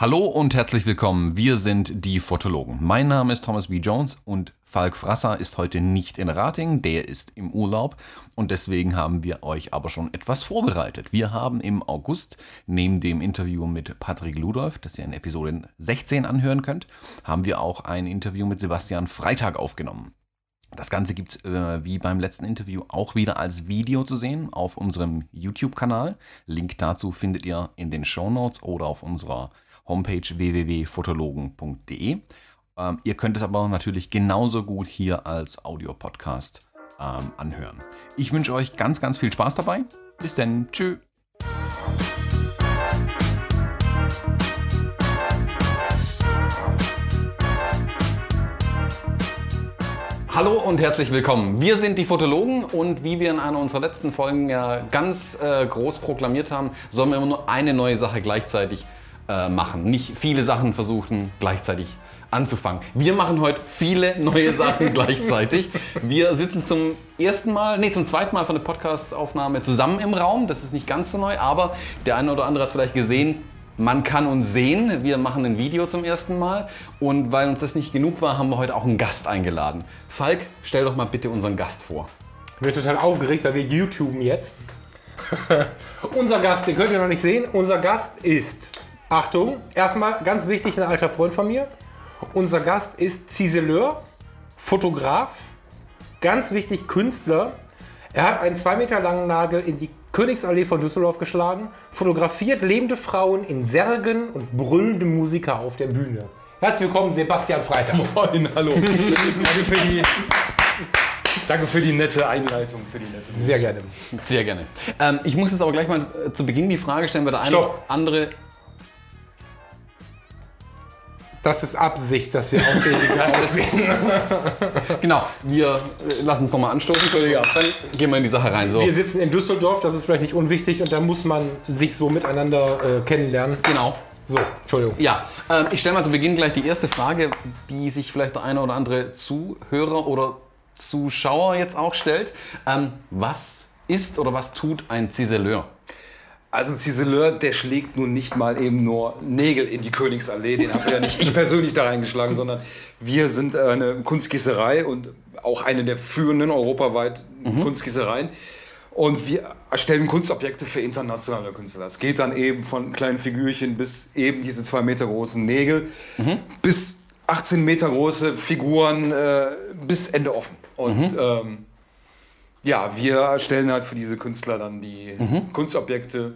Hallo und herzlich willkommen. Wir sind die Fotologen. Mein Name ist Thomas B. Jones und Falk Frasser ist heute nicht in Rating, der ist im Urlaub und deswegen haben wir euch aber schon etwas vorbereitet. Wir haben im August neben dem Interview mit Patrick Ludolf, das ihr in Episode 16 anhören könnt, haben wir auch ein Interview mit Sebastian Freitag aufgenommen. Das Ganze gibt es äh, wie beim letzten Interview auch wieder als Video zu sehen auf unserem YouTube-Kanal. Link dazu findet ihr in den Show Notes oder auf unserer Homepage www.fotologen.de. Ähm, ihr könnt es aber natürlich genauso gut hier als Audiopodcast ähm, anhören. Ich wünsche euch ganz, ganz viel Spaß dabei. Bis dann. Tschüss. Hallo und herzlich willkommen. Wir sind die Fotologen und wie wir in einer unserer letzten Folgen ja ganz äh, groß proklamiert haben, sollen wir immer nur eine neue Sache gleichzeitig äh, machen. Nicht viele Sachen versuchen gleichzeitig anzufangen. Wir machen heute viele neue Sachen gleichzeitig. Wir sitzen zum ersten Mal, nee, zum zweiten Mal von der Podcast-Aufnahme zusammen im Raum. Das ist nicht ganz so neu, aber der eine oder andere hat es vielleicht gesehen. Man kann uns sehen. Wir machen ein Video zum ersten Mal. Und weil uns das nicht genug war, haben wir heute auch einen Gast eingeladen. Falk, stell doch mal bitte unseren Gast vor. Ich bin total aufgeregt, weil wir YouTuben jetzt. Unser Gast, den könnt ihr noch nicht sehen. Unser Gast ist Achtung, erstmal ganz wichtig, ein alter Freund von mir. Unser Gast ist Ziseleur, Fotograf, ganz wichtig Künstler. Er hat einen zwei Meter langen Nagel in die Königsallee von Düsseldorf geschlagen, fotografiert lebende Frauen in Särgen und brüllende Musiker auf der Bühne. Herzlich willkommen, Sebastian Freitag. Moin, hallo. Danke für die, danke für die nette Einleitung. Für die nette Sehr gerne. Sehr gerne. Ähm, ich muss jetzt aber gleich mal äh, zu Beginn die Frage stellen, weil der eine oder andere Das ist Absicht, dass wir wir aussehen. Genau, wir äh, lassen uns nochmal anstoßen. Entschuldigung. Dann gehen wir in die Sache rein. So. Wir sitzen in Düsseldorf, das ist vielleicht nicht unwichtig und da muss man sich so miteinander äh, kennenlernen. Genau. So, Entschuldigung. Ja, ähm, ich stelle mal zu Beginn gleich die erste Frage, die sich vielleicht der eine oder andere Zuhörer oder Zuschauer jetzt auch stellt. Ähm, was ist oder was tut ein Ziseleur? Also ein Ziseleur, der schlägt nun nicht mal eben nur Nägel in die Königsallee. Den habe ja nicht ich persönlich da reingeschlagen, sondern wir sind äh, eine Kunstgießerei und auch eine der führenden europaweit Kunstgießereien. Und wir erstellen Kunstobjekte für internationale Künstler. Es geht dann eben von kleinen Figürchen bis eben diese zwei Meter großen Nägel bis 18 Meter große Figuren äh, bis Ende offen. Und ähm, ja, wir erstellen halt für diese Künstler dann die Kunstobjekte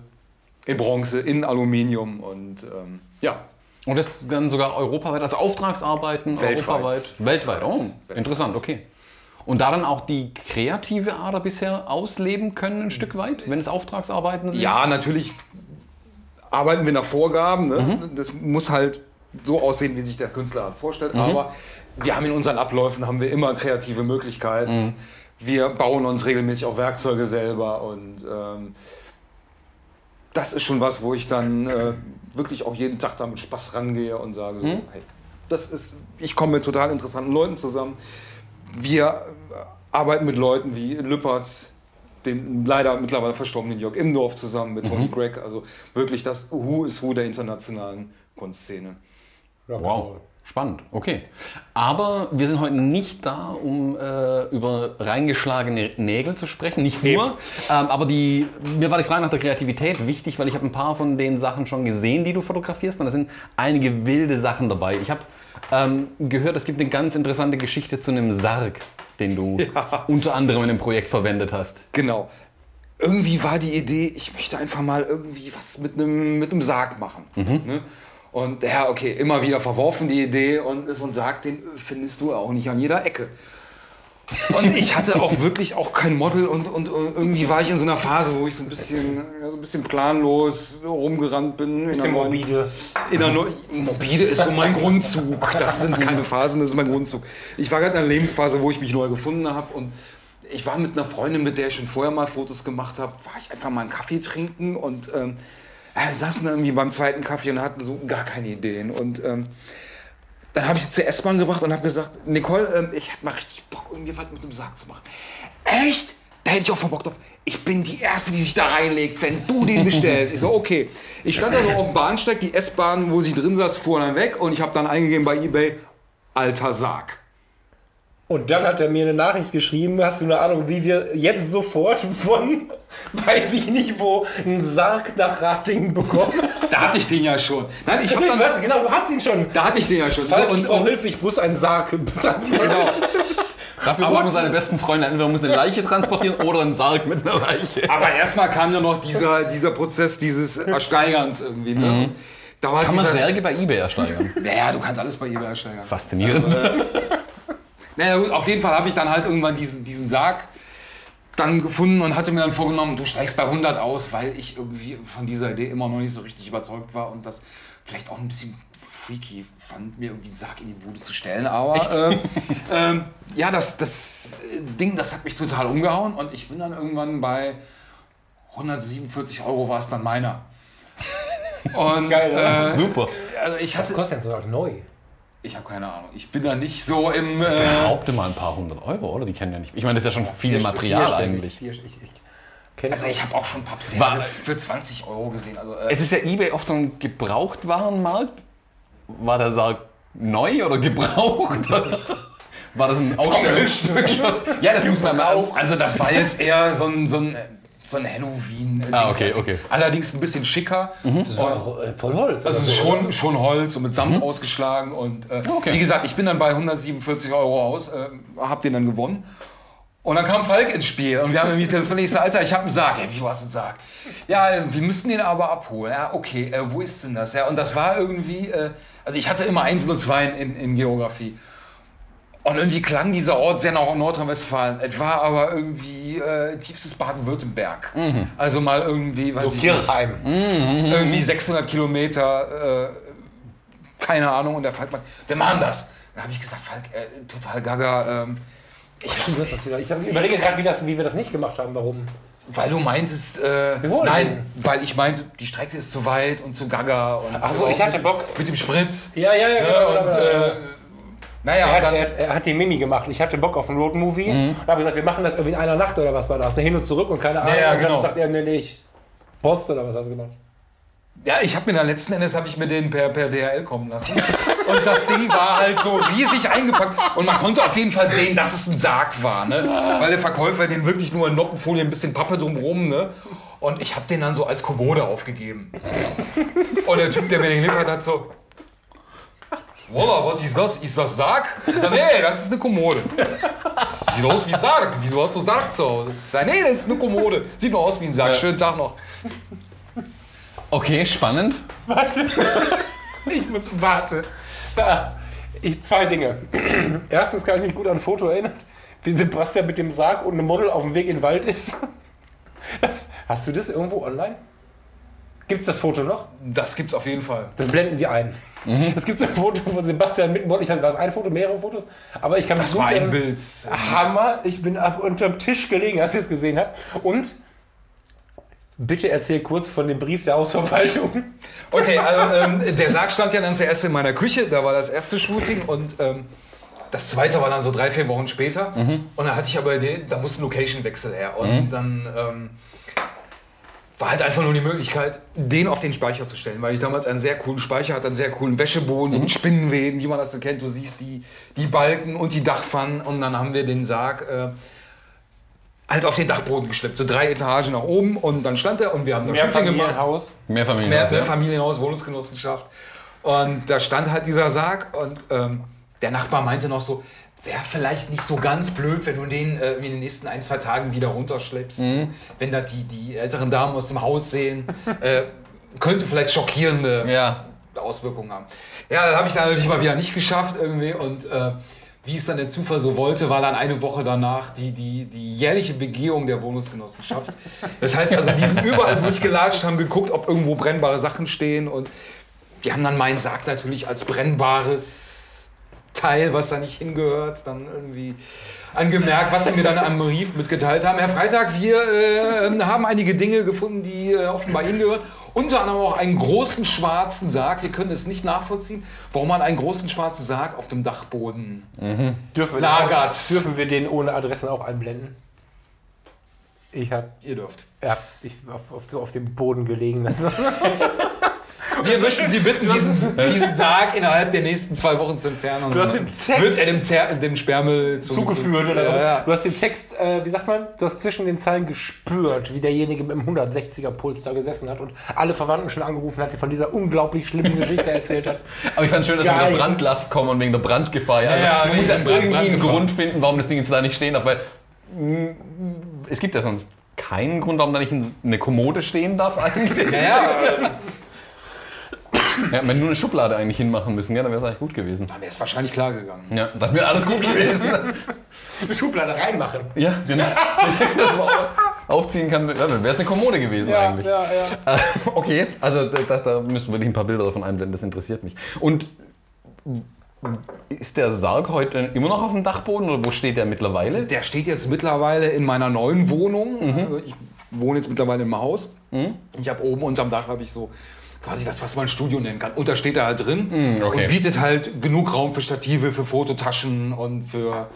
in Bronze, in Aluminium und ähm, ja. Und das dann sogar europaweit, also Auftragsarbeiten Weltweit. europaweit? Weltweit, oh, interessant, okay. Und da dann auch die kreative Ader bisher ausleben können, ein Stück weit, wenn es Auftragsarbeiten sind? Ja, natürlich arbeiten wir nach Vorgaben. Ne? Das muss halt so aussehen, wie sich der Künstler halt vorstellt. Aber wir haben in unseren Abläufen haben wir immer kreative Möglichkeiten. Wir bauen uns regelmäßig auch Werkzeuge selber und ähm, das ist schon was, wo ich dann äh, wirklich auch jeden Tag da mit Spaß rangehe und sage so, hey, das ist, ich komme mit total interessanten Leuten zusammen. Wir äh, arbeiten mit Leuten wie Lüppertz, dem leider mittlerweile verstorbenen Jörg Imdorf zusammen mit Tony Gregg, also wirklich das Who is Who der internationalen Kunstszene. Wow, spannend, okay. Aber wir sind heute nicht da, um äh, über reingeschlagene Nägel zu sprechen, nicht nur. Ähm, aber die, mir war die Frage nach der Kreativität wichtig, weil ich habe ein paar von den Sachen schon gesehen, die du fotografierst. Und da sind einige wilde Sachen dabei. Ich habe ähm, gehört, es gibt eine ganz interessante Geschichte zu einem Sarg, den du unter anderem in einem Projekt verwendet hast. Genau. Irgendwie war die Idee, ich möchte einfach mal irgendwie was mit einem, mit einem Sarg machen. Ne? Und ja, okay, immer wieder verworfen die Idee und so ein Sarg, den findest du auch nicht an jeder Ecke. Und ich hatte auch wirklich auch kein Model und, und, und irgendwie war ich in so einer Phase, wo ich so ein bisschen, ja, so ein bisschen planlos rumgerannt bin. Bisschen morbide. In der Neu morbide ist so mein Grundzug. Das sind keine Phasen, das ist mein Grundzug. Ich war gerade in einer Lebensphase, wo ich mich neu gefunden habe und ich war mit einer Freundin, mit der ich schon vorher mal Fotos gemacht habe, war ich einfach mal einen Kaffee trinken und ähm, wir saßen irgendwie beim zweiten Kaffee und hatten so gar keine Ideen. Und ähm, dann habe ich sie zur S-Bahn gebracht und habe gesagt, Nicole, ähm, ich hätte mal richtig Bock, irgendwie was mit dem Sarg zu machen. Echt? Da hätte ich auch voll Bock. Ich bin die Erste, die sich da reinlegt, wenn du den bestellst. Ich so, okay. Ich stand da so auf dem Bahnsteig, die S-Bahn, wo sie drin saß, fuhr dann weg und ich habe dann eingegeben bei Ebay, alter Sarg. Und dann hat er mir eine Nachricht geschrieben, hast du eine Ahnung, wie wir jetzt sofort von, weiß ich nicht wo, einen Sarg nach Ratingen bekommen? Da hatte ich den ja schon. Nein, ich habe Ich dann, weiß, genau, du hast ihn schon. da hatte ich den ja schon. Falk, So, ich und, und, Hilfe, ich muss einen Sarg. genau. Dafür man seine besten Freunde entweder muss eine Leiche transportieren oder einen Sarg mit einer Leiche. Aber erstmal kam ja noch dieser, dieser Prozess dieses Ersteigerns irgendwie. Ne? Da war Kann man Särge bei Ebay ersteigern? Naja, du kannst alles bei eBay ersteigern. Faszinierend. Naja, gut, auf jeden Fall habe ich dann halt irgendwann diesen, diesen Sarg dann gefunden und hatte mir dann vorgenommen, du steigst bei 100 aus, weil ich irgendwie von dieser Idee immer noch nicht so richtig überzeugt war und das vielleicht auch ein bisschen freaky fand, mir irgendwie einen Sarg in die Bude zu stellen. Aber ähm, ähm, ja, das, das Ding, das hat mich total umgehauen und ich bin dann irgendwann bei 147 Euro war es dann meiner. Und Geil, oder? äh, Super. also ich Was hatte, kostet denn so neu? Ich habe keine Ahnung, ich bin da nicht so im... Äh, Behaupte mal ein paar hundert Euro, oder? Die kennen ja nicht. Ich meine, das ist ja schon viel Material Vierstellig, eigentlich. vier- Ich, ich kenne Also ich habe auch schon Pappsärge War- für 20 Euro gesehen. Also, äh, Es ist ja Ebay oft so ein Gebrauchtwarenmarkt. War der Sarg neu oder gebraucht? War das ein Ausstellungsstück? ja, das muss man mal aus. also das war jetzt eher so ein, so ein, so ein Halloween. Ah, okay, okay. Allerdings ein bisschen schicker. Das war doch äh, voll Holz. Also oder es ist so, oder? schon, schon Holz und mit Samt ausgeschlagen. Und äh, Okay. wie gesagt, ich bin dann bei 147 Euro aus, äh, hab den dann gewonnen. Und dann kam Falk ins Spiel und wir haben irgendwie telefoniert. Ich so, Alter, ich habe einen Sarg. Ja, wie, du hast einen Sarg? Ja, äh, wir müssen den aber abholen. Ja, okay, äh, wo ist denn das? Ja, und das war irgendwie, äh, also ich hatte immer Eins und Zwei in, in Geografie. Und irgendwie klang dieser Ort sehr nach Nordrhein-Westfalen. Es war aber irgendwie äh, tiefstes Baden-Württemberg. Also mal irgendwie, weiß So ich nicht, Kirchheim. irgendwie 600 Kilometer, äh, keine Ahnung. Und der Falk meint, wir machen das. Dann habe ich gesagt, Falk, äh, total gaga. Ähm, ich Ich hab- überlege gerade, wie, das- wie wir das nicht gemacht haben. Warum? weil du meintest, äh, nein, weil ich meinte, die Strecke ist zu weit und zu gaga. Und Ach so, ich hatte mit, Bock. Mit dem Sprit. Ja, ja, ja. Ja, genau, und, genau, genau. äh, naja, Er hat, dann, er, er hat die Mimi gemacht. Ich hatte Bock auf einen Roadmovie und habe gesagt, wir machen das irgendwie in einer Nacht oder was war das? Hin und zurück und keine Ahnung. ja, und dann genau. sagt er, nee, nee, ich Post oder was hast du gemacht? Ja, ich habe mir dann letzten Endes habe ich mir den per, per DHL kommen lassen. Und das Ding war halt so riesig eingepackt. Und man konnte auf jeden Fall sehen, dass es ein Sarg war. Ne? Weil der Verkäufer den wirklich nur in Noppenfolie, ein bisschen Pappe drumherum. Ne? Und ich habe den dann so als Kommode aufgegeben. Und der Typ, der mir den geliefert hat, so. Voila, was ist das? Ist das Sarg? Ich sag, nee, das ist eine Kommode. Sieht aus wie Sarg. Wieso hast du Sarg zu Hause? Ich sag, nee, das ist eine Kommode. Sieht nur aus wie ein Sarg. Schönen Tag noch. Okay, spannend. Warte. Ich muss, warte. Da. Ich, zwei Dinge. Erstens kann ich mich gut an ein Foto erinnern, wie Sebastian mit dem Sarg und einem Model auf dem Weg in den Wald ist. Das, hast du das irgendwo online? Gibt es das Foto noch? Das gibt's auf jeden Fall. Das blenden wir ein. Es gibt so ein Foto von Sebastian mit dem Model. Ich weiß, war es ein Foto, mehrere Fotos? Aber ich kann Das war ein Bild. Hammer. Ich bin ab unterm Tisch gelegen, als ich es gesehen habe. Und bitte erzähl kurz von dem Brief der Hausverwaltung. Okay, also ähm, der Sarg stand ja dann zuerst in meiner Küche, da war das erste Shooting und ähm, das zweite war dann so drei, vier Wochen später. Und da hatte ich aber den, da musste ein Location-Wechsel her. Und dann ähm, war halt einfach nur die Möglichkeit, den auf den Speicher zu stellen, weil ich damals einen sehr coolen Speicher hatte, einen sehr coolen Wäscheboden, so mit Spinnenweben, wie man das so kennt. Du siehst die, die Balken und die Dachpfannen und dann haben wir den Sarg äh, halt auf den Dachboden geschleppt, so drei Etagen nach oben und dann stand er und wir haben da Shooting gemacht. Mehrfamilienhaus. Mehr Familien. Mehr, mehr Familienhaus, Wohnungsgenossenschaft. Und da stand halt dieser Sarg und ähm, der Nachbar meinte noch so, wäre vielleicht nicht so ganz blöd, wenn du den äh, in den nächsten ein, zwei Tagen wieder runterschleppst. Wenn da die, die älteren Damen aus dem Haus sehen, äh, könnte vielleicht schockierende Ja. Auswirkungen haben. Ja, dann habe ich dann natürlich mal wieder nicht geschafft irgendwie und äh, wie es dann der Zufall so wollte, war dann eine Woche danach die, die, die jährliche Begehung der Wohnungsgenossenschaft. Das heißt also, die sind überall durchgelatscht, haben geguckt, ob irgendwo brennbare Sachen stehen und die haben dann meinen Sarg natürlich als brennbares Teil, was da nicht hingehört, dann irgendwie angemerkt, was sie mir dann am Brief mitgeteilt haben. Herr Freitag, wir äh, haben einige Dinge gefunden, die äh, offenbar Ihnen gehören. Unter anderem auch einen großen schwarzen Sarg. Wir können es nicht nachvollziehen, warum man einen großen schwarzen Sarg auf dem Dachboden Dürfen wir, lagert. dürfen wir den ohne Adressen auch einblenden? Ich habe Ihr dürft. ja, ich auf, auf, so auf dem Boden gelegen. Wir möchten Sie bitten, diesen, diesen Sarg innerhalb der nächsten zwei Wochen zu entfernen. Und Du hast den Text- wird er dem, Zer dem Sperrmüll zugeführt oder ja, ja. Du hast den Text, äh, wie sagt man, du hast zwischen den Zeilen gespürt, wie derjenige mit dem 160er Puls da gesessen hat und alle Verwandten schon angerufen hat, die von dieser unglaublich schlimmen Geschichte erzählt hat. Aber ich fand schön, dass wir Geil. wegen der Brandlast kommen und wegen der Brandgefahr. Ja, also, ja, man muss ja irgendwie einen. Grund finden, warum das Ding jetzt da nicht stehen darf, weil mm, es gibt ja sonst keinen Grund, warum da nicht eine Kommode stehen darf eigentlich. Naja, Ja, wenn nur eine Schublade eigentlich hinmachen müssen, ja, dann wäre es eigentlich gut gewesen. dann wäre es wahrscheinlich klar gegangen. Ja, dann wäre alles gut gewesen. Eine Schublade reinmachen. ja, genau. das man aufziehen kann, ja, wäre es eine Kommode gewesen eigentlich. ja, ja. Äh, Okay, also da, da, müssen wir ein paar Bilder davon einblenden, das interessiert mich. Und ist der Sarg heute immer noch auf dem Dachboden oder wo steht der mittlerweile? Der steht jetzt mittlerweile in meiner neuen Wohnung. Also Ich wohne jetzt mittlerweile im Haus. Ich habe oben unterm Dach habe ich so quasi das, was man Studio nennen kann. Und da steht er halt drin okay. und bietet halt genug Raum für Stative, für Fototaschen und für,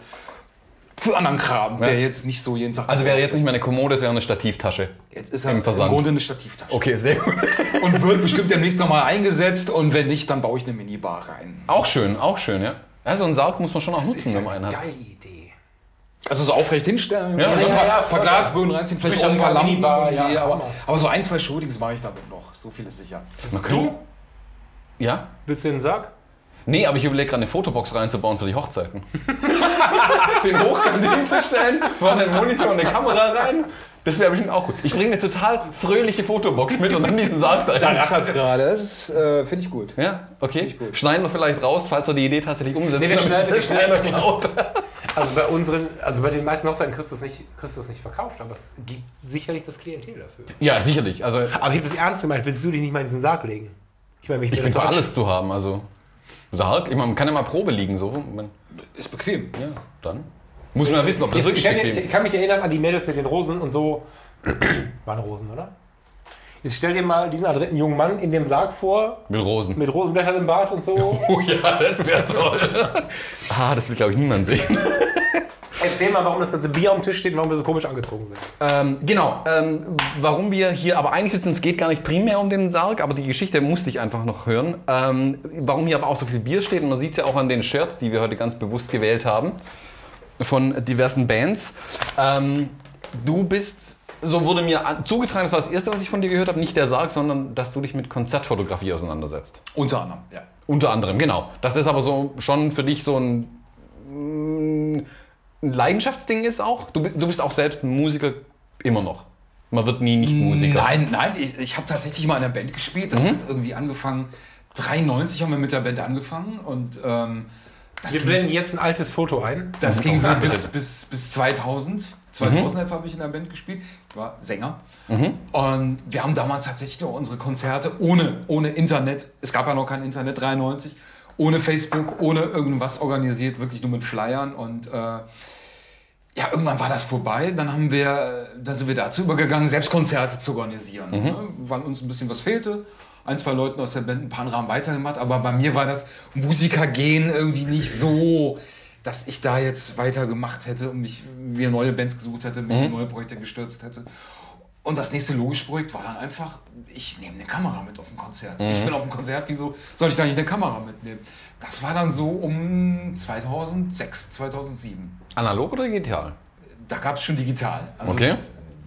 für anderen Kram, der jetzt nicht so jeden Tag. Also wäre jetzt nicht mehr eine Kommode, es wäre eine Stativtasche. jetzt ist er im im, Versand. Grunde eine Stativtasche. Okay, sehr gut. Und wird bestimmt demnächst nochmal eingesetzt und wenn nicht, dann baue ich eine Minibar rein. Auch schön, auch schön, ja. Also einen Sarg muss man schon auch Ist nutzen, ja wenn man einen eine hat. geile Idee. Also so aufrecht hinstellen, Ja, ein ja, paar, ja, paar voll. Glasböden reinziehen, vielleicht auch ein paar Lampen. Ja, aber, aber so ein, zwei Shootings mache ich damit noch. So viel ist sicher. Man könnte, Ja? Willst du den Sarg? Nee, aber ich überlege gerade eine Fotobox reinzubauen für die Hochzeiten. den hochkant hinzustellen, vorne den Monitor und eine Kamera rein. Das wäre bestimmt auch gut. Ich bringe eine total fröhliche Fotobox mit und dann diesen Sarg da Da rein. rattert gerade. Das äh, finde ich gut. Ja, okay. Schneiden wir vielleicht raus, falls wir die Idee tatsächlich umsetzen. Nee, wir schneiden- das wir schneiden-. Also bei unseren, also bei den meisten Hochzeiten kriegst du es nicht, kriegst nicht verkauft, aber es gibt sicherlich das Klientel dafür. Ja, sicherlich. Also Aber ich habe das ernst gemeint, willst du dich nicht mal in diesen Sarg legen? Ich meine, ich mir bin für so alles zu haben. Also Sarg, ich meine, man kann ja mal Probe liegen. So. Man- Ist bequem. Ja, dann. Muss man ja wissen, ob das Jetzt, wirklich ich, kann, bequem ich ist. kann mich erinnern an die Mädels mit den Rosen und so. Waren Rosen, oder? Jetzt stell dir mal diesen adretten jungen Mann in dem Sarg vor, Mit Rosen. mit Rosenblättern im Bart und so. Oh ja, das wäre toll. ah, das will, glaube ich, niemand sehen. Erzähl mal, warum das ganze Bier am Tisch steht und warum wir so komisch angezogen sind. Ähm, genau, ähm, warum wir hier aber eigentlich sitzen, es geht gar nicht primär um den Sarg, aber die Geschichte musste ich einfach noch hören. Ähm, warum hier aber auch so viel Bier steht, und man sieht es ja auch an den Shirts, die wir heute ganz bewusst gewählt haben, von diversen Bands. Ähm, du bist, so wurde mir zugetragen, das war das Erste, was ich von dir gehört habe, nicht der Sarg, sondern dass du dich mit Konzertfotografie auseinandersetzt. Unter anderem, ja. Unter anderem, genau. Dass das aber so schon für dich so ein, ein Leidenschaftsding ist auch. Du, du bist auch selbst ein Musiker immer noch. Man wird nie nicht Musiker. Nein, nein, ich, ich habe tatsächlich mal in einer Band gespielt. Das hat irgendwie angefangen. 93 haben wir mit der Band angefangen und ähm, das Wir ging, blenden jetzt ein altes Foto ein. das ging so bis, bis, bis 2000. 2000 etwa habe ich in der Band gespielt. Ich war Sänger. Und wir haben damals tatsächlich noch unsere Konzerte ohne, ohne Internet. Es gab ja noch kein Internet, 93. Ohne Facebook, ohne irgendwas organisiert, wirklich nur mit Flyern. Und äh, ja, irgendwann war das vorbei. Dann haben wir, dann sind wir dazu übergegangen, selbst Konzerte zu organisieren. Ne? Weil uns ein bisschen was fehlte. Ein, zwei Leuten aus der Band, ein paar haben weitergemacht. Aber bei mir war das Musiker gehen irgendwie nicht so, dass ich da jetzt weitergemacht hätte und mich mir neue Bands gesucht hätte, mich in neue Projekte gestürzt hätte. Und das nächste logische Projekt war dann einfach, ich nehme eine Kamera mit auf ein Konzert. Ich bin auf ein Konzert, wieso soll ich da nicht eine Kamera mitnehmen? Das war dann so um 2006, 2007 Analog oder digital? da gab es schon digital. Also, Okay.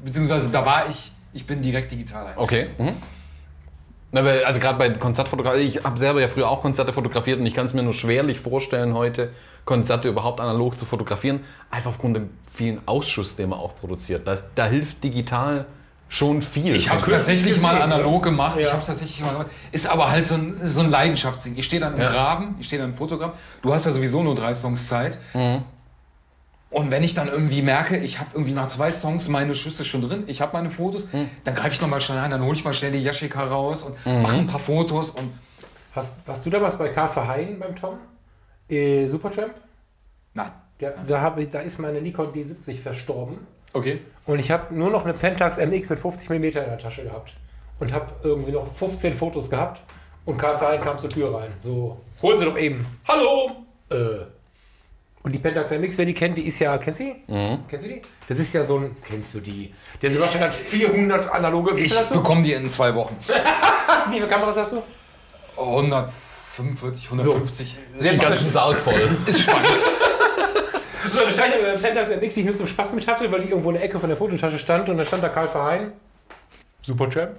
Beziehungsweise da war ich, ich bin direkt digital. eigentlich. Okay. Mhm. Na, weil, also gerade bei Konzertfotografie, ich habe selber ja früher auch Konzerte fotografiert und ich kann es mir nur schwerlich vorstellen, heute Konzerte überhaupt analog zu fotografieren, einfach aufgrund dem vielen Ausschuss, den man auch produziert. Das, da hilft digital schon viel. Ich habe es tatsächlich mal analog gemacht. Ich Ja. habe es tatsächlich mal gemacht. Ist aber halt so ein, so ein Leidenschaftsding. Ich stehe dann im Ja. Graben, ich stehe dann im Fotogramm. Du hast ja sowieso nur drei Songs Zeit. Und wenn ich dann irgendwie merke, ich habe irgendwie nach zwei Songs meine Schüsse schon drin, ich habe meine Fotos, dann greife ich nochmal schnell rein, dann hole ich mal schnell die Yashica raus und mache ein paar Fotos. Und Hast, warst du damals bei Karl Verheyen beim Tom? Äh, Supertramp? nein. Ja, da, hab ich, da ist meine Nikon D70 verstorben. Okay. Und ich habe nur noch eine Pentax MX mit 50 mm in der Tasche gehabt. Und habe irgendwie noch 15 Fotos gehabt. Und Karl Verheyen kam zur Tür rein. So, hol sie doch eben. Hallo! Äh, Und die Pentax MX, wer die kennt, die ist ja, kennst du die? Kennst du die? Das ist ja so ein, kennst du die? Der Sebastian hat 400 analoge, Ich bekomme die in zwei Wochen. Wie viele Kameras hast du? 145, 150. Sehr Den ganzen Sarg voll. ist spannend. So, da stand ja der Pentax MX, die ich nur zum Spaß mit hatte, weil die irgendwo in der Ecke von der Fototasche stand und da stand da Karl Verheyen. Superchamp.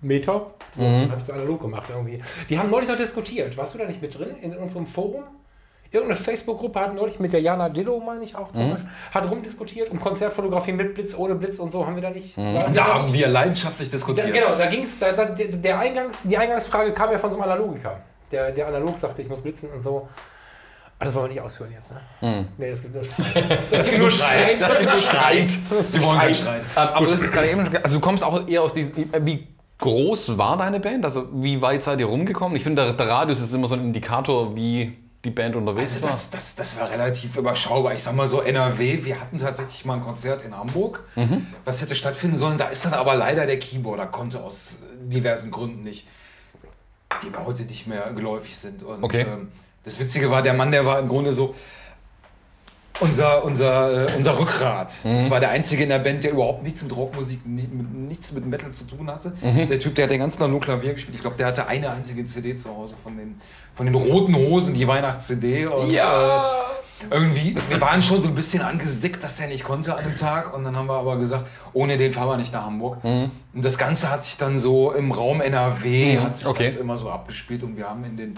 Metop. So, mhm. Hab ich so analog gemacht irgendwie. Die haben neulich noch diskutiert. Warst du da nicht mit drin in unserem Forum? Irgendeine Facebook-Gruppe hat neulich mit der Jana Dillo, meine ich auch zum Beispiel, hat rumdiskutiert um Konzertfotografie mit Blitz, ohne Blitz und so. Haben wir da nicht. wir Da da haben wir leidenschaftlich Da, diskutiert. genau, da ging es. Da, da, der Eingangs, die Eingangsfrage kam ja von so einem Analogiker. Der, der analog sagte, ich muss blitzen und so. Aber das wollen wir nicht ausführen jetzt, ne? Nee, das gibt nur Streit. Das gibt nur Streit. Das gibt nur Streit. Wir wollen keinen Streit. Ähm, aber das ist gerade eben also du kommst auch eher aus diesem, wie groß war deine Band? Also wie weit seid ihr rumgekommen? Ich finde, der, der Radius ist immer so ein Indikator, wie die Band unterwegs Also war. das, das, das war relativ überschaubar. Ich sag mal so NRW, wir hatten tatsächlich mal ein Konzert in Hamburg, was hätte stattfinden sollen. Da ist dann aber leider der Keyboarder, konnte aus diversen Gründen nicht, die mir heute nicht mehr geläufig sind. Und, Okay. ähm, das Witzige war, der Mann, der war im Grunde so unser, unser, äh, unser Rückgrat. Das war der Einzige in der Band, der überhaupt nichts mit Rockmusik, ni- mit, nichts mit Metal zu tun hatte. Der Typ, der hat den ganzen Tag nur Klavier gespielt. Ich glaube, der hatte eine einzige CD zu Hause von den, von den roten Hosen, die Weihnachts-CD. Und, Ja. Äh, irgendwie, wir waren schon so ein bisschen angesickt, dass der nicht konnte an dem Tag. Und dann haben wir aber gesagt, ohne den fahren wir nicht nach Hamburg. Und das Ganze hat sich dann so im Raum NRW, hat sich okay. das immer so abgespielt. Und wir haben in den,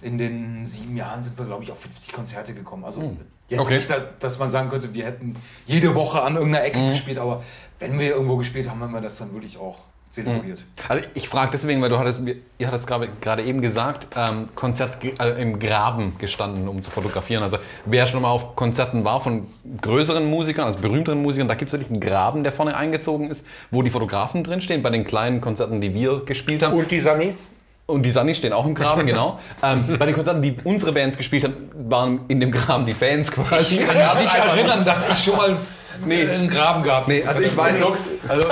in den sieben Jahren sind wir, glaube ich, auf 50 Konzerte gekommen. Also jetzt Okay. nicht, da- dass man sagen könnte, wir hätten jede Woche an irgendeiner Ecke gespielt. Aber wenn wir irgendwo gespielt haben, haben wir das dann wirklich auch zelebriert. Also ich frage deswegen, weil du hattest, ihr hattet es gerade eben gesagt, ähm, Konzert äh, im Graben gestanden, um zu fotografieren. Also wer schon mal auf Konzerten war von größeren Musikern, also berühmteren Musikern, da gibt es wirklich einen Graben, der vorne eingezogen ist, wo die Fotografen drinstehen. Bei den kleinen Konzerten, die wir gespielt haben. Und die Sunnies? Und die Sunnies stehen auch im Graben, genau. Ähm, bei den Konzerten, die unsere Bands gespielt haben, waren in dem Graben die Fans quasi. Ich kann mich nicht erinnern, dass ich schon mal einen Graben gehabt Nee, also ich weiß noch, also,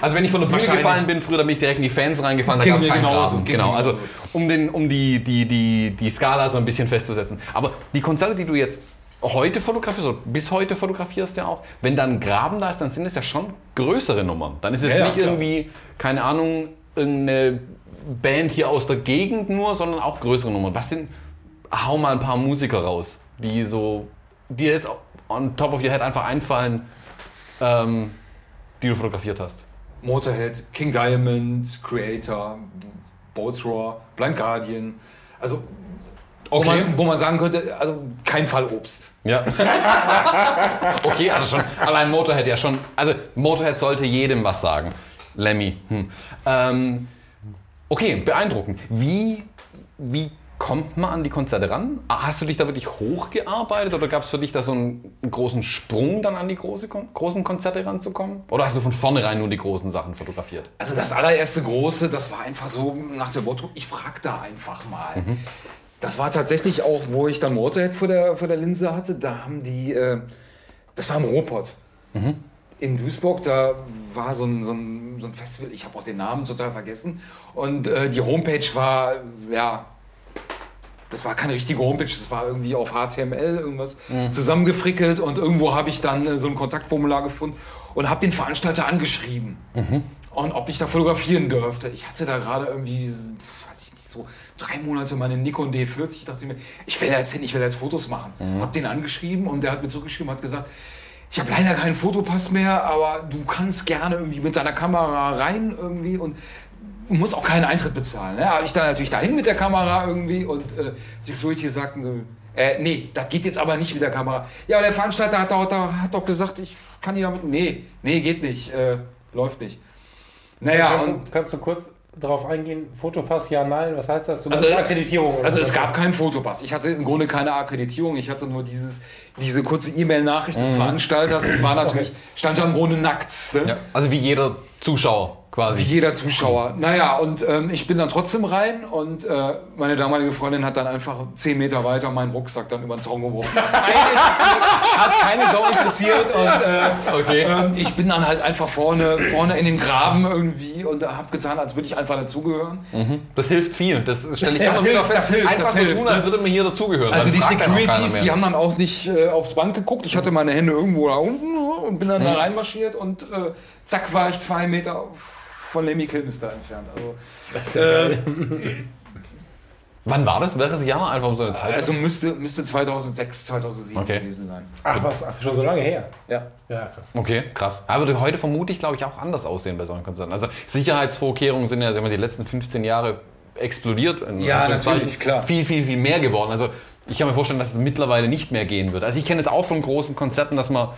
also wenn ich von der Bühne gefallen bin, früher da bin ich direkt in die Fans reingefallen, da gab es mir keinen genauso, Graben. Genau, also um, den, um die, die, die, die Skala so ein bisschen festzusetzen. Aber die Konzerte, die du jetzt heute fotografierst, oder bis heute fotografierst ja auch, wenn dann ein Graben da ist, dann sind es ja schon größere Nummern. Dann ist es Ja, ja, nicht klar. irgendwie, keine Ahnung, irgendeine Band hier aus der Gegend nur, sondern auch größere Nummern. Was sind, hau mal ein paar Musiker raus, die so, die jetzt on top of your head einfach einfallen, ähm, die du fotografiert hast. Motorhead, King Diamond, Creator, Boats Raw, Blind Guardian. Also, wo, Okay. man, wo man sagen könnte, also kein Fall Obst. Ja. okay, also schon, allein Motorhead ja schon. Also Motorhead sollte jedem was sagen. Lemmy. Hm. Ähm, okay, beeindruckend. Wie, wie kommt man an die Konzerte ran? Ah, Hast du dich da wirklich hochgearbeitet oder gab es für dich da so einen, großen Sprung dann an die große, großen Konzerte ranzukommen? Oder hast du von vornherein nur die großen Sachen fotografiert? Also das allererste große, das war einfach so nach dem Motto, ich frag da einfach mal. Das war tatsächlich auch, wo ich dann Motorhead vor der, vor der Linse hatte, da haben die, äh, das war im Ruhrpott. In Duisburg, da war so ein, so ein, so ein Festival, ich habe auch den Namen total vergessen. Und äh, die Homepage war, ja, das war keine richtige Homepage, das war irgendwie auf HTML irgendwas zusammengefrickelt und irgendwo habe ich dann äh, so ein Kontaktformular gefunden und habe den Veranstalter angeschrieben. Und ob ich da fotografieren dürfte. Ich hatte da gerade irgendwie, weiß ich nicht, so drei Monate meine Nikon D40. Ich dachte mir, ich will jetzt hin, ich will jetzt Fotos machen. Hab den angeschrieben und der hat mir zurückgeschrieben, hat gesagt, ich habe leider keinen Fotopass mehr, aber du kannst gerne irgendwie mit deiner Kamera rein irgendwie und du musst auch keinen Eintritt bezahlen. Ja, ich dann natürlich dahin mit der Kamera irgendwie und äh, Security sagten, äh, nee, das geht jetzt aber nicht mit der Kamera. Ja, aber der Veranstalter hat doch, hat doch gesagt, ich kann hier damit. Nee, nee, geht nicht, äh, läuft nicht. Naja, kannst, und kannst du kurz darauf eingehen? Fotopass, ja, nein, was heißt das? Du Also, Akkreditierung. oder Also es gab keinen Fotopass. Ich hatte im Grunde keine Akkreditierung. Ich hatte nur dieses, diese kurze E-Mail-Nachricht des Veranstalters und war natürlich, stand da im Grunde nackt. Ne? Ja. Also wie jeder Zuschauer quasi. Wie jeder Zuschauer. Naja, und ähm, ich bin dann trotzdem rein und äh, meine damalige Freundin hat dann einfach 10 Meter weiter meinen Rucksack dann über den Zaun geworfen. Hat keine Sau interessiert und äh, Okay. ähm, ich bin dann halt einfach vorne, vorne in dem Graben irgendwie und habe getan, als würde ich einfach dazugehören. Das hilft viel. Das stelle ich Das immer hilft, fest. das hilft, Einfach das so hilft, tun, ne? als würde man hier dazugehören. Also die Securities, die haben dann auch nicht äh, aufs Band geguckt. Ich hatte meine Hände irgendwo da unten und bin dann da reinmarschiert und äh, zack war ich zwei Meter von Lemmy Kilmister entfernt. Also, äh, Wann war das? Welches Jahr? Einfach um so eine Zeit. also müsste, müsste 2006, 2007 Okay. gewesen sein. Ach was, ist schon so lange her. Ja. Ja, krass. Okay, krass. Aber würde heute vermutlich, glaube ich, auch anders aussehen bei solchen Konzerten. Also Sicherheitsvorkehrungen sind ja sagen wir, die letzten 15 Jahre explodiert. in Ja, natürlich, klar. Viel, viel, viel mehr geworden. Also ich kann mir vorstellen, dass es mittlerweile nicht mehr gehen wird. Also ich kenne es auch von großen Konzerten, dass man,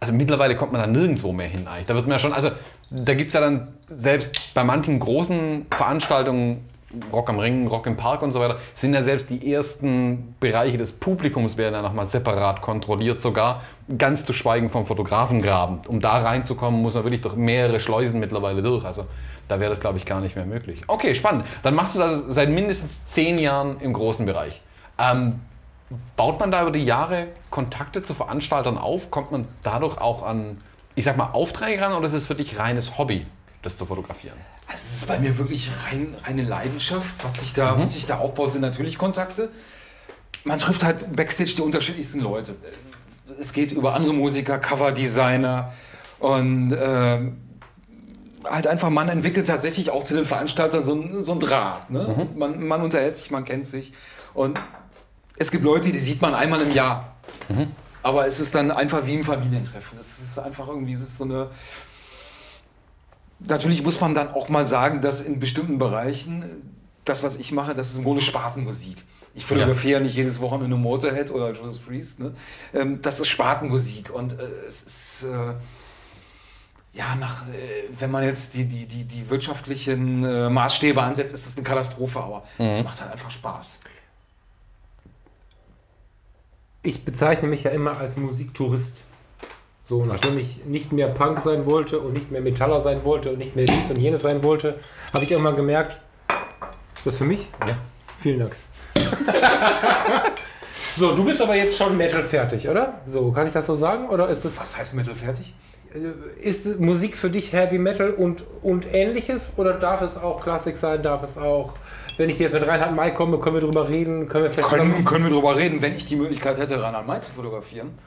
also mittlerweile kommt man da nirgendwo mehr hin eigentlich. Da wird man ja schon, also da gibt es ja dann selbst bei manchen großen Veranstaltungen, Rock am Ring, Rock im Park und so weiter, sind ja selbst die ersten Bereiche des Publikums werden ja nochmal separat kontrolliert sogar. Ganz zu schweigen vom Fotografengraben. Um da reinzukommen, muss man wirklich durch mehrere Schleusen mittlerweile durch. Also da wäre das, glaube ich, gar nicht mehr möglich. Okay, spannend. Dann machst du das seit mindestens zehn Jahren im großen Bereich. Ähm, baut man da über die Jahre Kontakte zu Veranstaltern auf? Kommt man dadurch auch an, ich sag mal, Aufträge ran oder ist es für dich reines Hobby, das zu fotografieren? Also es ist bei mir wirklich rein, reine Leidenschaft. Was sich, da, was sich da aufbaut, sind natürlich Kontakte. Man trifft halt backstage die unterschiedlichsten Leute. Es geht über andere Musiker, Coverdesigner und ähm, halt einfach, man entwickelt tatsächlich auch zu den Veranstaltern so, ein- so ein Draht. Ne? Man, man unterhält sich, man kennt sich. Und es gibt Leute, die sieht man einmal im Jahr. Aber es ist dann einfach wie ein Familientreffen. Es ist einfach irgendwie, es ist so eine, Natürlich muss man dann auch mal sagen, dass in bestimmten Bereichen das, was ich mache, das ist im Grunde Spartenmusik. Ich fotografiere ja. nicht jedes Wochenende Motorhead oder Judas Priest. Ne? Ähm, das ist Spartenmusik und äh, es ist äh, ja nach, äh, wenn man jetzt die, die, die, die wirtschaftlichen Maßstäbe ansetzt, ist das eine Katastrophe, aber es macht halt einfach Spaß. Ich bezeichne mich ja immer als Musiktourist. So, nachdem ich nicht mehr Punk sein wollte und nicht mehr Metaller sein wollte und nicht mehr dies und jenes sein wollte, habe ich irgendwann gemerkt, ist das für mich? Ja. Vielen Dank. so, du bist aber jetzt schon Metal fertig, oder? So, kann ich das so sagen? Oder ist es Was heißt Metal fertig? ist Musik für dich Heavy Metal und, und ähnliches? Oder darf es auch Klassik sein? Darf es auch, wenn ich jetzt mit Reinhard May komme, können wir drüber reden? Können wir vielleicht Können, können wir darüber reden, wenn ich die Möglichkeit hätte, Reinhard May zu fotografieren?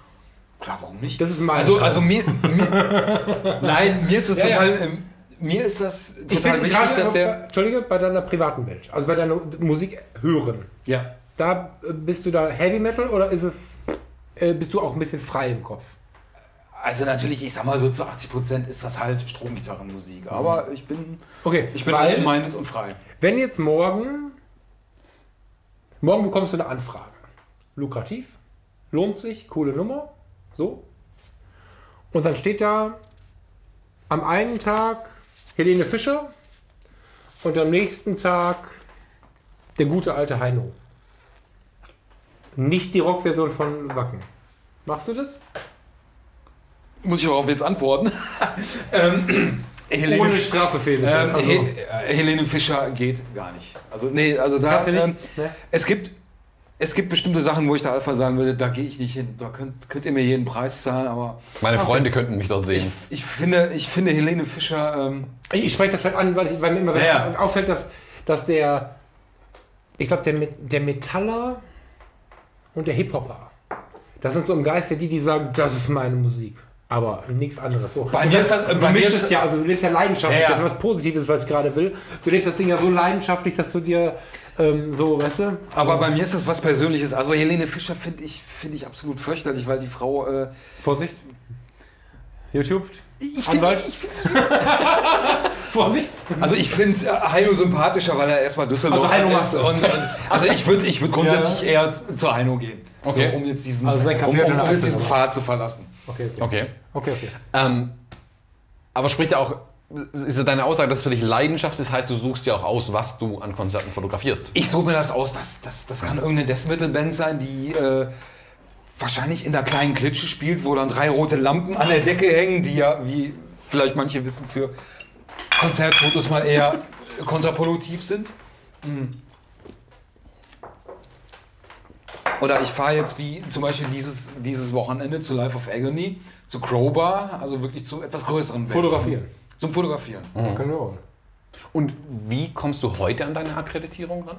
Klar, warum nicht? Das ist mein Also, also mir, mir, nein, mir ist es Ja, ja. total, ähm, mir ist das total wichtig, dass bei, der, Entschuldige, bei deiner privaten Welt, also bei deiner Musik hören, ja, da äh, bist du da Heavy Metal oder ist es, äh, bist du auch ein bisschen frei im Kopf? Also natürlich, ich sag mal so zu 80 Prozent ist das halt Stromgitarrenmusik, aber ich bin, Okay, ich bin weil, und frei. wenn jetzt morgen, morgen bekommst du eine Anfrage, lukrativ, lohnt sich, coole Nummer, so, und dann steht da am einen Tag Helene Fischer und am nächsten Tag der gute alte Heino. Nicht die Rockversion von Wacken. Machst du das? Muss ich darauf jetzt antworten? ähm, Helene, Ohne Strafe fehlen. ähm, also, He äh, Helene Fischer geht gar nicht. Also nee, also da, ähm, Ne? es gibt es gibt bestimmte Sachen, wo ich der Alpha sagen würde, da gehe ich nicht hin. Da könnt, könnt ihr mir jeden Preis zahlen, aber Meine Freunde könnten mich dort sehen. ich finde, ich finde Helene Fischer, ähm, ich, ich spreche das halt an, weil, ich, weil mir immer Ja, auffällt, dass, dass der, ich glaube, der, der Metaller und der Hip-Hopper, das sind so im Geiste die, die sagen, das ist meine Musik. Aber nichts anderes. So. Bei mir ist das- du bei mir mischst ist- es ja, also du lebst ja leidenschaftlich, Ja, ja. das ist was Positives, was ich gerade will. Du lebst das Ding ja so leidenschaftlich, dass du dir ähm, so, weißt du? aber bei mir ist das was Persönliches. Also Helene Fischer finde ich, finde ich absolut fürchterlich, weil die Frau, äh, Vorsicht. YouTube. ich finde- Vorsicht. also ich finde äh, Heino sympathischer, weil er erstmal Düsseldorf Also Heino ist. Und, und, also ich würde, ich würde grundsätzlich eher zu Heino gehen, Okay. so, um jetzt diesen, Also um, um, um jetzt diesen. Pfad zu verlassen. Okay, okay. Okay. Okay, okay. Ähm, aber spricht ja auch, ist ja deine Aussage, dass es für dich Leidenschaft ist, heißt, du suchst ja auch aus, was du an Konzerten fotografierst. Ich suche mir das aus. Das, das, das kann irgendeine Death Metal Band sein, die äh, wahrscheinlich in der kleinen Klitsche spielt, wo dann drei rote Lampen an der Decke hängen, die ja, wie vielleicht manche wissen, für Konzertfotos mal eher kontraproduktiv sind. Oder ich fahre jetzt wie zum Beispiel dieses, dieses Wochenende zu Life of Agony, zu Crowbar, also wirklich zu etwas größeren Bands. Fotografieren. Zum Fotografieren. Können wir auch. Und wie kommst du heute an deine Akkreditierung ran?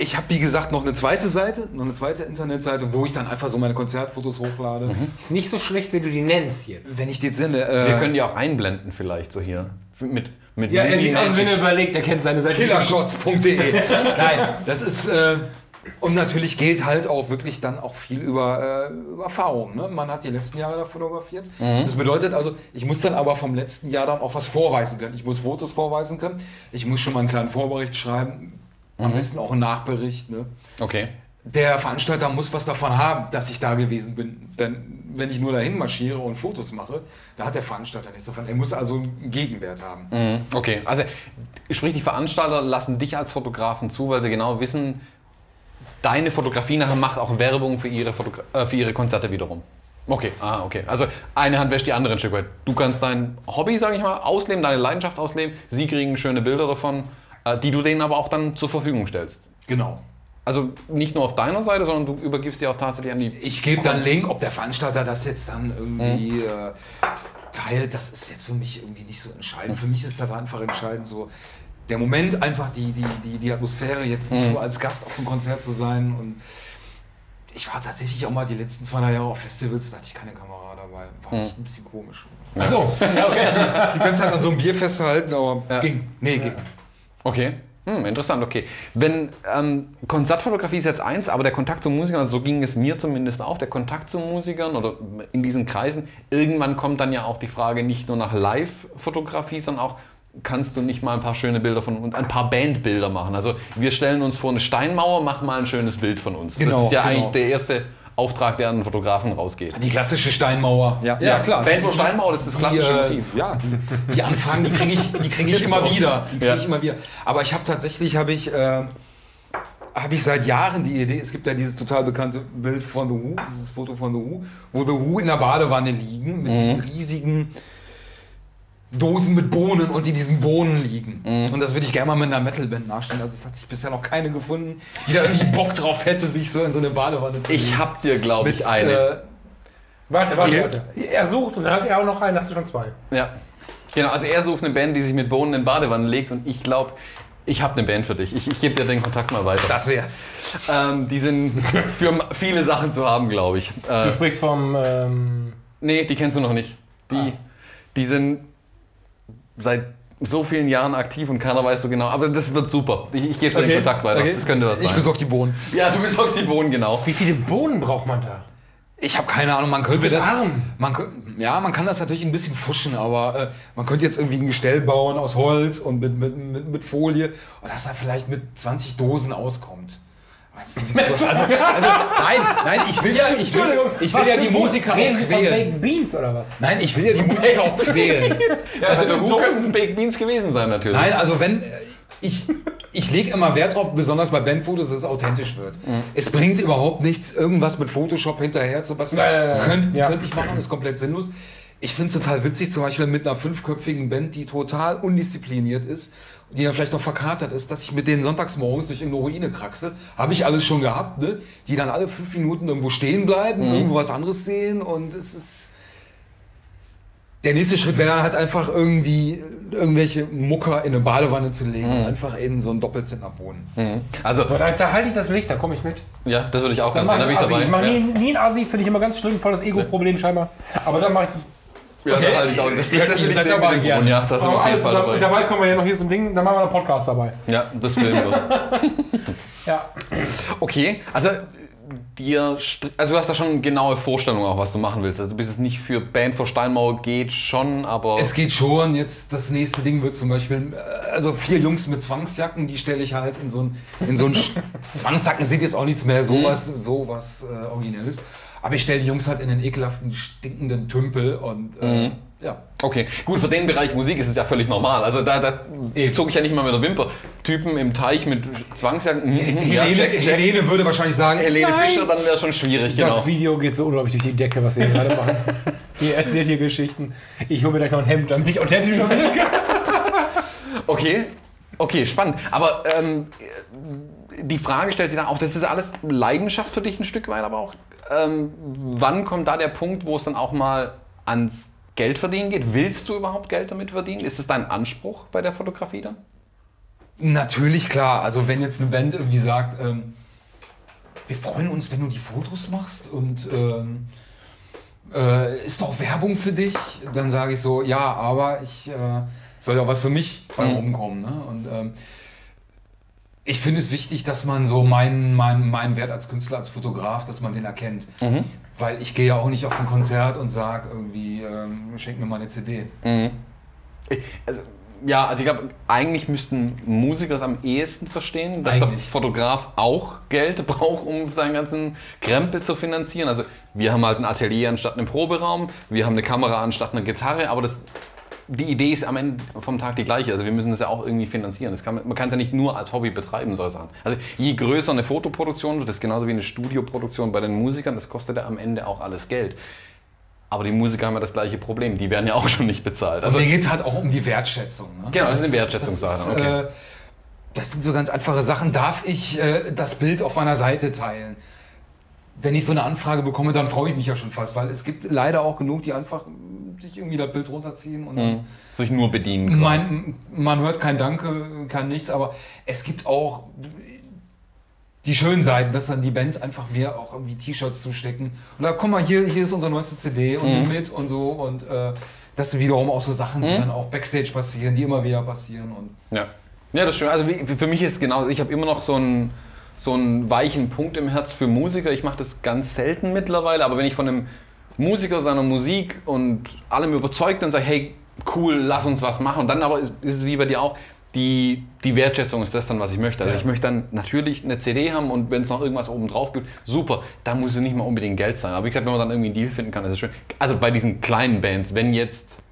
Ich habe, wie gesagt, noch eine zweite Seite, noch eine zweite Internetseite, wo ich dann einfach so meine Konzertfotos hochlade. Ist nicht so schlecht, wenn du die nennst jetzt. Wenn ich die jetzt sende. Äh, Wir können die auch einblenden vielleicht so hier. Mit, mit Ja, er sieht aus, wenn er überlegt, er kennt seine Seite. Killershots.de. Nein, das ist. Äh, und natürlich gilt halt auch wirklich dann auch viel über, äh, über Erfahrung. Ne? Man hat die letzten Jahre da fotografiert. Das bedeutet also, ich muss dann aber vom letzten Jahr dann auch was vorweisen können. Ich muss Fotos vorweisen können. Ich muss schon mal einen kleinen Vorbericht schreiben. Am besten auch einen Nachbericht. Ne? Okay. Der Veranstalter muss was davon haben, dass ich da gewesen bin. Denn wenn ich nur dahin marschiere und Fotos mache, da hat der Veranstalter nichts davon. Er muss also einen Gegenwert haben. Mhm. Okay, also sprich, die Veranstalter lassen dich als Fotografen zu, weil sie genau wissen, deine Fotografie nachher macht auch Werbung für ihre, Fotogra äh, für ihre Konzerte wiederum. Okay, ah, okay. Also eine Hand wäscht die andere ein Stück weit. Du kannst dein Hobby, sage ich mal, ausleben, deine Leidenschaft ausleben. Sie kriegen schöne Bilder davon, die du denen aber auch dann zur Verfügung stellst. Genau. Also nicht nur auf deiner Seite, sondern du übergibst die auch tatsächlich an die. Ich gebe dann Link, ob der Veranstalter das jetzt dann irgendwie äh, teilt, das ist jetzt für mich irgendwie nicht so entscheidend. Für mich ist das einfach entscheidend so der Moment, einfach die, die, die, die Atmosphäre, jetzt nicht nur als Gast auf dem Konzert zu sein. Und ich war tatsächlich auch mal die letzten zwei drei Jahre auf Festivals, da hatte ich keine Kamera dabei. War echt ein bisschen komisch. Achso, Die ganze Zeit an so einem Bier festzuhalten, aber Ja. ging. Nee, ging. Okay. Hm, interessant, okay. Wenn ähm, Konzertfotografie ist jetzt eins, aber der Kontakt zu Musikern, also so ging es mir zumindest auch, der Kontakt zu Musikern oder in diesen Kreisen, irgendwann kommt dann ja auch die Frage nicht nur nach Live-Fotografie, sondern auch, kannst du nicht mal ein paar schöne Bilder von und ein paar Bandbilder machen? Also wir stellen uns vor eine Steinmauer, mach mal ein schönes Bild von uns. das Genau, ist ja genau. eigentlich der erste Auftrag, der an einen Fotografen rausgeht. Die klassische Steinmauer. Ja, Band vor Steinmauer, das ist das klassische die, äh, Motiv. Ja, die, die Anfragen, die kriege ich, die krieg ich immer wieder. Die krieg Ja. ich immer wieder. Aber ich habe tatsächlich, habe ich, äh, habe ich seit Jahren die Idee, es gibt ja dieses total bekannte Bild von The Who, dieses Foto von The Who, wo The Who in der Badewanne liegen, mit diesen riesigen Dosen mit Bohnen und die diesen Bohnen liegen. Und das würde ich gerne mal mit einer Metalband nachstellen. Also es hat sich bisher noch keine gefunden, die da irgendwie Bock drauf hätte, sich so in so eine Badewanne zu Ich hab dir, glaube ich, eine. äh, warte, warte, warte. Er sucht und dann hat er auch noch einen, hast du schon zwei. Ja. Genau, also er sucht eine Band, die sich mit Bohnen in Badewannen legt und ich glaube, ich habe eine Band für dich. Ich, ich gebe dir den Kontakt mal weiter. das wär's. Ähm, die sind für viele Sachen zu haben, glaube ich. Äh, Du sprichst vom. Ähm, nee, die kennst du noch nicht. Die, die sind seit so vielen Jahren aktiv und keiner weiß so genau. Aber das wird super. Ich, ich gebe dir den Kontakt weiter. Das könnte was Ich sein. besorge die Bohnen. ja, du besorgst die Bohnen, genau. wie viele Bohnen braucht man da? Ich habe keine Ahnung, man könnte bist das. arm. Man, ja, man kann das natürlich ein bisschen fuschen, aber äh, man könnte jetzt irgendwie ein Gestell bauen aus Holz und mit, mit, mit, mit Folie und dass er vielleicht mit 20 Dosen auskommt. Also, also, nein, nein, ich will ja, ich will, ich will ja die? Musiker Reden auch Sie von quälen. Baked Beans oder was? Nein, ich will ja die Musiker auch quälen. Also, der Who könnten es Baked Beans gewesen sein, natürlich. Nein, also wenn ich, ich lege immer Wert drauf, besonders bei Bandfotos, dass es authentisch wird. Es bringt überhaupt nichts, irgendwas mit Photoshop hinterher zu basteln. Könnt, Ja. Könnte ich machen, ist komplett sinnlos. Ich finde es total witzig, zum Beispiel mit einer fünfköpfigen Band, die total undiszipliniert ist, die dann vielleicht noch verkatert ist, dass ich mit denen sonntags morgens durch irgendeine Ruine kraxel. Habe ich alles schon gehabt, ne? Die dann alle fünf Minuten irgendwo stehen bleiben, irgendwo was anderes sehen und es ist. Der nächste Schritt wäre dann halt einfach irgendwie irgendwelche Mucker in eine Badewanne zu legen und einfach in so einen Doppelzentnerboden. Mhm. Also, da, da halte ich das Licht, da komme ich mit. ja, das würde ich auch Dann ganz gerne. Ich, ich mache nie, nie einen Assi, finde ich immer ganz schlimm, voll das Ego-Problem scheinbar. Aber dann mache ich. Ja, da halte ich auch. Das, das, Ja, das ich seid dabei, gerne. Ja, das sind auf jeden alles Fall dabei. dabei kommen wir ja noch hier so ein Ding, dann machen wir einen Podcast dabei. Ja, das filmen wir. Ja. Okay, also dir, also du hast da schon eine genaue Vorstellung auch, was du machen willst. Also du bist es nicht für Band vor Steinmauer geht schon, aber Es geht schon. Jetzt das nächste Ding wird zum Beispiel, äh, also vier Jungs mit Zwangsjacken, die stelle ich halt in so ein, in so ein Zwangsjacken sind jetzt auch nichts mehr so was, so was äh, Originelles. Aber ich stelle die Jungs halt in den ekelhaften, stinkenden Tümpel und äh, ja. okay. Gut, für den Bereich Musik ist es ja völlig normal. Also da, da zog ich ja nicht mal mit der Wimper. Typen im Teich mit Zwangsjacken. mhm, ja, Helene, Jack, Jack, Helene würde wahrscheinlich sagen, Helene nein. Fischer, dann wäre schon schwierig, genau. Das Video geht so unglaublich durch die Decke, was wir hier gerade machen. Ihr erzählt hier Geschichten. Ich hole mir gleich noch ein Hemd, damit ich authentisch bin. Okay, okay, spannend. Aber ähm, die Frage stellt sich dann auch, das ist alles Leidenschaft für dich ein Stück weit, aber auch, ähm, wann kommt da der Punkt, wo es dann auch mal ans Geld verdienen geht? Willst du überhaupt Geld damit verdienen? Ist es dein Anspruch bei der Fotografie dann? Natürlich, klar. Also wenn jetzt eine Band irgendwie sagt, ähm, wir freuen uns, wenn du die Fotos machst und ähm, äh, ist doch Werbung für dich, dann sage ich so, ja, aber ich äh, soll ja was für mich bei Mhm. rumkommen. Ne? Und ähm, ich finde es wichtig, dass man so meinen, meinen, meinen Wert als Künstler, als Fotograf, dass man den erkennt. Mhm. Weil ich gehe ja auch nicht auf ein Konzert und sage irgendwie, ähm, schenk mir mal eine CD. Ich- Also, ja, also ich glaube, eigentlich müssten Musiker es am ehesten verstehen, dass der Eigentlich. Fotograf auch Geld braucht, um seinen ganzen Krempel zu finanzieren. Also wir haben halt ein Atelier anstatt einen Proberaum, wir haben eine Kamera anstatt eine Gitarre, aber das, die Idee ist am Ende vom Tag die gleiche. Also wir müssen das ja auch irgendwie finanzieren. Das kann, man kann es ja nicht nur als Hobby betreiben, solche Sachen. Also je größer eine Fotoproduktion wird, das ist genauso wie eine Studioproduktion bei den Musikern, das kostet ja am Ende auch alles Geld. Aber die Musiker haben ja das gleiche Problem, die werden ja auch schon nicht bezahlt. Also Also mir geht es halt auch um die Wertschätzung. Ne? Genau, das ist eine das Wertschätzungssache, okay. äh, das sind so ganz einfache Sachen. Darf ich äh, das Bild auf meiner Seite teilen? Wenn ich so eine Anfrage bekomme, dann freue ich mich ja schon fast, weil es gibt leider auch genug, die einfach sich irgendwie das Bild runterziehen und dann sich nur bedienen. man, man hört kein Danke, kein nichts, aber es gibt auch die schönen Seiten, dass dann die Bands einfach mir auch irgendwie T-Shirts zustecken. Und da, guck mal, hier, hier ist unsere neueste CD und nimm mit und so. Und äh, das sind wiederum auch so Sachen, die dann auch Backstage passieren, die immer wieder passieren. Und Ja. ja, das ist schön. Also für mich ist es genau, ich habe immer noch so einen, so einen weichen Punkt im Herz für Musiker. Ich mache das ganz selten mittlerweile, aber wenn ich von einem Musiker seiner Musik und allem überzeugt bin und sage, hey, cool, lass uns was machen. Und dann aber ist, ist es wie bei dir auch, die, die Wertschätzung ist das dann, was ich möchte. Also Ja. ich möchte dann natürlich eine CD haben und wenn es noch irgendwas oben drauf gibt, super, da muss es nicht mal unbedingt Geld sein. Aber wie gesagt, wenn man dann irgendwie einen Deal finden kann, ist es schön. Also bei diesen kleinen Bands, wenn jetzt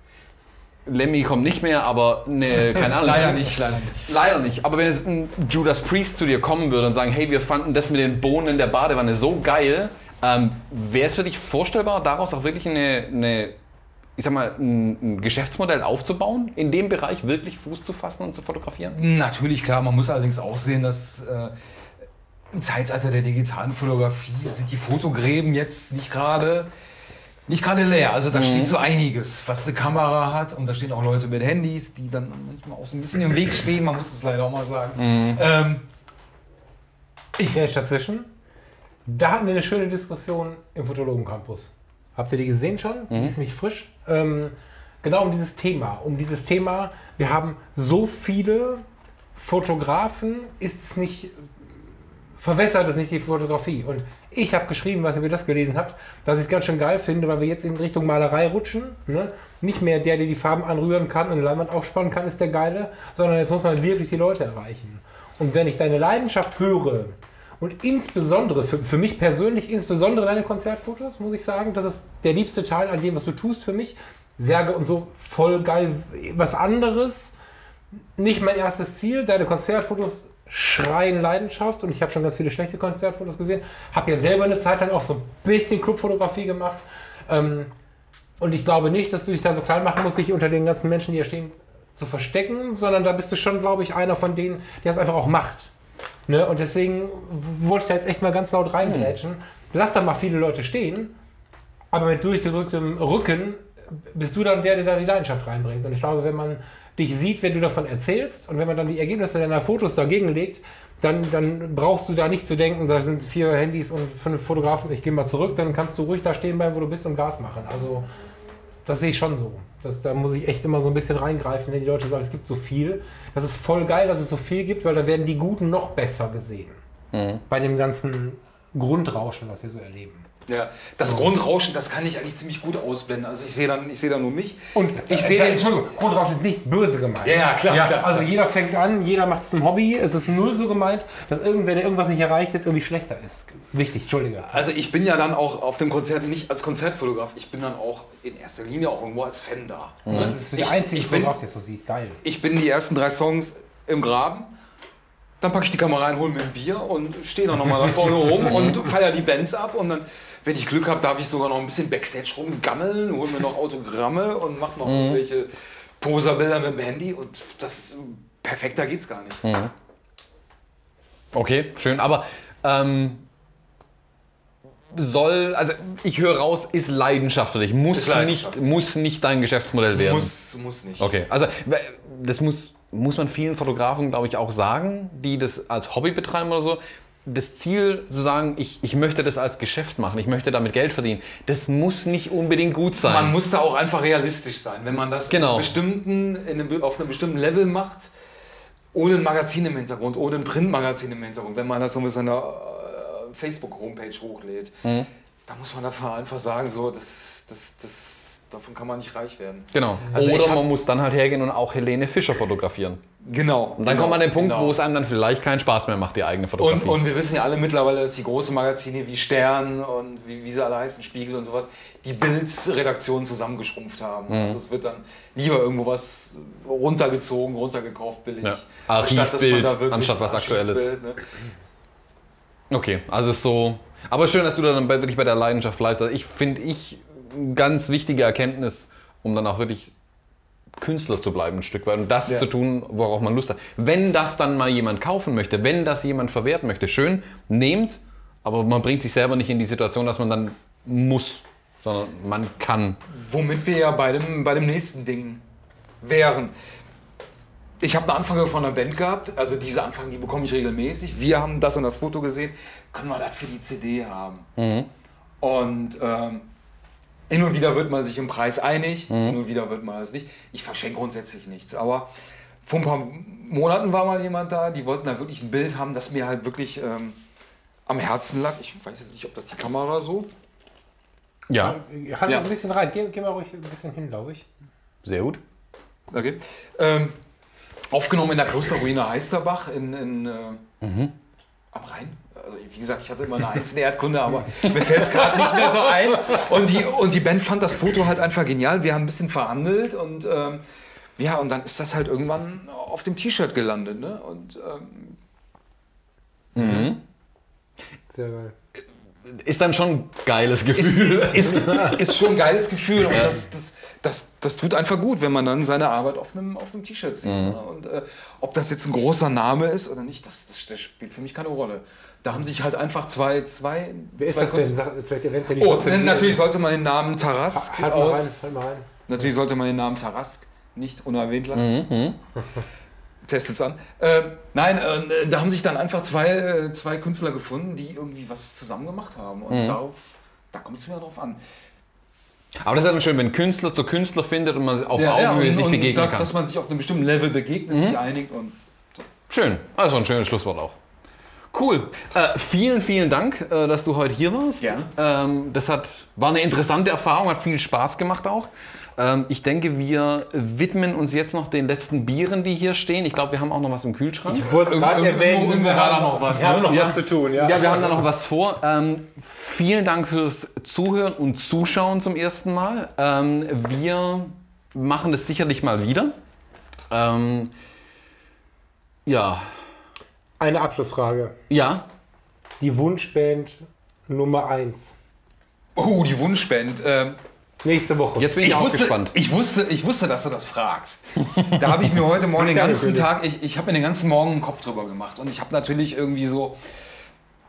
Lemmy kommt nicht mehr, aber eine, keine Ahnung. leider nicht, leider nicht. Leider nicht. Aber wenn jetzt ein Judas Priest zu dir kommen würde und sagen, hey, wir fanden das mit den Bohnen in der Badewanne so geil, ähm, wäre es für dich vorstellbar, daraus auch wirklich eine, eine ich sag mal, ein, ein Geschäftsmodell aufzubauen, in dem Bereich wirklich Fuß zu fassen und zu fotografieren? Natürlich, klar, man muss allerdings auch sehen, dass äh, im Zeitalter der digitalen Fotografie sind die Fotogräben jetzt nicht gerade nicht gerade leer. Also da steht so einiges, was eine Kamera hat und da stehen auch Leute mit Handys, die dann manchmal auch so ein bisschen im Weg stehen, man muss es leider auch mal sagen. Ähm, Ich grätsch dazwischen. Da hatten wir eine schöne Diskussion im Fotologen Campus. Habt ihr die gesehen schon? Die ist nämlich frisch. Ähm, genau um dieses Thema. Um dieses Thema, wir haben so viele Fotografen, ist es nicht, verwässert es nicht die Fotografie. Und ich habe geschrieben, was ihr das gelesen habt, dass ich es ganz schön geil finde, weil wir jetzt in Richtung Malerei rutschen. Ne? Nicht mehr der, der die Farben anrühren kann und eine Leinwand aufspannen kann, ist der Geile, sondern jetzt muss man wirklich die Leute erreichen. Und wenn ich deine Leidenschaft höre und insbesondere, für, für mich persönlich, insbesondere deine Konzertfotos, muss ich sagen, das ist der liebste Teil an dem, was du tust für mich. Särge und so voll geil. Was anderes, nicht mein erstes Ziel. Deine Konzertfotos schreien Leidenschaft und ich habe schon ganz viele schlechte Konzertfotos gesehen. Habe ja selber eine Zeit lang auch so ein bisschen Clubfotografie gemacht. Ähm, und ich glaube nicht, dass du dich da so klein machen musst, dich unter den ganzen Menschen, die hier stehen, zu verstecken, sondern da bist du schon, glaube ich, einer von denen, der es einfach auch macht. Ne? Und deswegen wollte ich da jetzt echt mal ganz laut reingrätschen. Lass da mal viele Leute stehen, aber mit durchgedrücktem Rücken bist du dann der, der da die Leidenschaft reinbringt. Und ich glaube, wenn man dich sieht, wenn du davon erzählst und wenn man dann die Ergebnisse deiner Fotos dagegen legt, dann, dann brauchst du da nicht zu denken, da sind vier Handys und fünf Fotografen, ich gehe mal zurück, dann kannst du ruhig da stehen bleiben, wo du bist und Gas machen. Also das sehe ich schon so. Das, da muss ich echt immer so ein bisschen reingreifen, wenn die Leute sagen, es gibt so viel. Das ist voll geil, dass es so viel gibt, weil da werden die Guten noch besser gesehen. Bei dem ganzen Grundrauschen, was wir so erleben. Ja, das Grundrauschen, das kann ich eigentlich ziemlich gut ausblenden. Also ich sehe dann, ich sehe dann nur mich. Und ich sehe äh, Entschuldigung, Grundrauschen ist nicht böse gemeint. Ja, ja, klar, klar. Also jeder fängt an, jeder macht es zum Hobby. Es ist null so gemeint, dass irgendwer, der irgendwas nicht erreicht, jetzt irgendwie schlechter ist. Wichtig, Entschuldige. Also ich bin ja dann auch auf dem Konzert nicht als Konzertfotograf, ich bin dann auch in erster Linie auch irgendwo als Fan da. Das ist der Ich- einzige ich bin- Fotograf, der es so sieht. Geil. Ich bin die ersten drei Songs im Graben, dann packe ich die Kamera ein, hole mir ein Bier und stehe dann nochmal da vorne rum und feiere die Bands ab und dann, wenn ich Glück habe, darf ich sogar noch ein bisschen Backstage rumgammeln, hole mir noch Autogramme und mache noch irgendwelche Poserbilder mit dem Handy und das perfekter geht's gar nicht. Okay, schön. Aber ähm, soll, also ich höre raus, ist Leidenschaft für dich. Muss, Leidenschaft. nicht, muss nicht dein Geschäftsmodell werden. Muss, muss nicht. Okay, also das muss, muss man vielen Fotografen, glaube ich, auch sagen, die das als Hobby betreiben oder so. Das Ziel zu sagen, ich, ich möchte das als Geschäft machen, ich möchte damit Geld verdienen, das muss nicht unbedingt gut sein. Man muss da auch einfach realistisch sein. Wenn man das Genau. in bestimmten, in einem, auf einem bestimmten Level macht, ohne ein Magazin im Hintergrund, ohne ein Printmagazin im Hintergrund, wenn man das so mit seiner äh, Facebook-Homepage hochlädt, Mhm. da muss man einfach sagen, so, das, das, das, davon kann man nicht reich werden. genau. Also ich oder man muss dann halt hergehen und auch Helene Fischer fotografieren. Genau. Und dann kommt man an den Punkt, wo es einem dann vielleicht keinen Spaß mehr macht, die eigene Fotografie. Und, und wir wissen ja alle mittlerweile, dass die großen Magazine wie Stern und wie, wie sie alle heißen, Spiegel und sowas, die Bildredaktion zusammengeschrumpft haben. Mhm. Also es wird dann lieber irgendwo was runtergezogen, runtergekauft, billig. Ja. anstatt Archivbild, da wirklich- anstatt was Aktuelles. Ne? Okay, also ist so. Aber schön, dass du da dann wirklich bei der Leidenschaft bleibst. Also ich finde ich ganz wichtige Erkenntnis, um dann auch wirklich Künstler zu bleiben, ein Stück weit und das Ja. zu tun, worauf man Lust hat. Wenn das dann mal jemand kaufen möchte, wenn das jemand verwerten möchte, schön, nehmt, aber man bringt sich selber nicht in die Situation, dass man dann muss, sondern man kann. Womit wir ja bei dem, bei dem nächsten Ding wären. Ich habe eine Anfrage von einer Band gehabt, also diese Anfragen, die bekomme ich regelmäßig. Wir haben das und das Foto gesehen, können wir das für die CD haben? Und ähm, hin und wieder wird man sich im Preis einig, hin und wieder wird man es nicht. Ich verschenke grundsätzlich nichts, aber vor ein paar Monaten war mal jemand da, die wollten da wirklich ein Bild haben, das mir halt wirklich ähm, am Herzen lag. Ich weiß jetzt nicht, ob das die Kamera so. Ja, Halt Ja. ein bisschen rein. Geh, geh mal ruhig ein bisschen hin, glaube ich. sehr gut. Okay. Ähm, aufgenommen in der Klosterruine Heisterbach in, in, äh, am Rhein. Also, wie gesagt, ich hatte immer eine Eins in Erdkunde, aber mir fällt es gerade nicht mehr so ein. Und die, und die Band fand das Foto halt einfach genial. Wir haben ein bisschen verhandelt und ähm, ja, und dann ist das halt irgendwann auf dem T-Shirt gelandet. Ne? Und ähm, Sehr geil. Ist dann schon ein geiles ist, Gefühl. ist, ist schon ein geiles Gefühl. Und das, das, das, das tut einfach gut, wenn man dann seine Arbeit auf einem, auf einem T-Shirt sieht. Ne? Und äh, ob das jetzt ein großer Name ist oder nicht, das, das, das spielt für mich keine Rolle. Da haben sich halt einfach zwei, zwei, Wer ist zwei das denn? Vielleicht erwähnst du ja die Oh, trotzdem. natürlich sollte man den Namen Tarask Halt mal rein, aus. halt mal rein. Natürlich sollte man den Namen Tarask nicht unerwähnt lassen. Testet's an. Ähm, nein, äh, da haben sich dann einfach zwei, äh, zwei Künstler gefunden, die irgendwie was zusammen gemacht haben. Und darauf, da kommt es mir drauf an. Aber das ist ja dann schön, wenn Künstler zu Künstler findet und man auf Ja, Augenhöhe und, sich und begegnen dass, kann. dass man sich auf einem bestimmten Level begegnet, sich einigt und Schön, also ein schönes Schlusswort auch. Cool. Äh, vielen, vielen Dank, äh, dass du heute hier warst. Gerne. Ähm, das hat, war eine interessante Erfahrung, hat viel Spaß gemacht auch. Ähm, ich denke, wir widmen uns jetzt noch den letzten Bieren, die hier stehen. Ich glaube, wir haben auch noch was im Kühlschrank. Ich wollte es gerade erwähnen. irgendwo wir war da haben- noch was, Wir haben ne? noch Ja. was zu tun, ja. Ja, wir haben da noch was vor. Ähm, vielen Dank fürs Zuhören und Zuschauen zum ersten Mal. Ähm, wir machen das sicherlich mal wieder. Ähm, ja, Eine Abschlussfrage. ja, Die Wunschband Nummer 1. Oh, die Wunschband. Ähm, Nächste Woche. jetzt bin ich, ich, auch wusste, gespannt. ich, wusste, ich wusste, dass du das fragst. Da habe ich mir heute Morgen den ganzen. Tag, ich, ich habe mir den ganzen Morgen einen Kopf drüber gemacht. Und ich habe natürlich irgendwie so,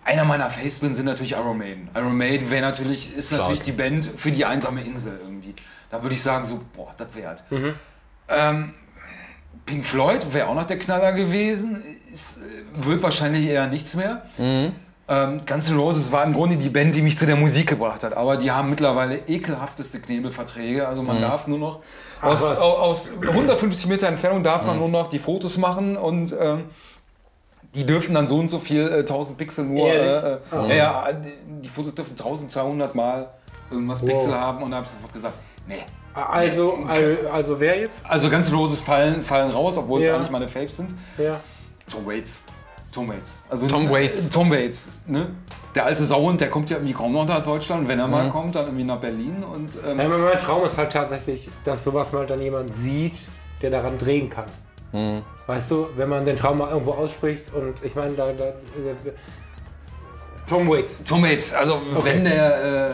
einer meiner Facepins sind natürlich Iron Maiden. Iron Maiden wäre natürlich, ist natürlich die Band für die einsame Insel irgendwie. Da würde ich sagen so, boah, das wert. Ähm, Pink Floyd wäre auch noch der Knaller gewesen. Ist, äh, wird wahrscheinlich eher nichts mehr. Ähm, Guns N' Roses war im Grunde die Band, die mich zu der Musik gebracht hat. Aber die haben mittlerweile ekelhafteste Knebelverträge. Also man darf nur noch aus, aus 150 Meter Entfernung darf man nur noch die Fotos machen und ähm, die dürfen dann so und so viel äh, 1000 Pixel nur. Äh, äh, ja, ja, die, Fotos dürfen 1200 mal irgendwas Wow. Pixel haben und da habe ich sofort gesagt, nee. Also, also, also wer jetzt? Also N' Roses fallen, fallen raus, obwohl es Ja. eigentlich meine Faves sind. Ja. Tom Waits. Tom Waits. Also, Tom Waits. äh, Tom Waits. Ne? Der alte Sauhund, der kommt ja irgendwie kaum noch nach Deutschland. Wenn er mal kommt, dann irgendwie nach Berlin. Und, ähm, Ja, mein Traum ist halt tatsächlich, dass sowas mal dann jemand sieht, der daran drehen kann. Weißt du, wenn man den Traum mal irgendwo ausspricht und ich meine, da, da, Tom Waits. Tom Waits. Also wenn der äh,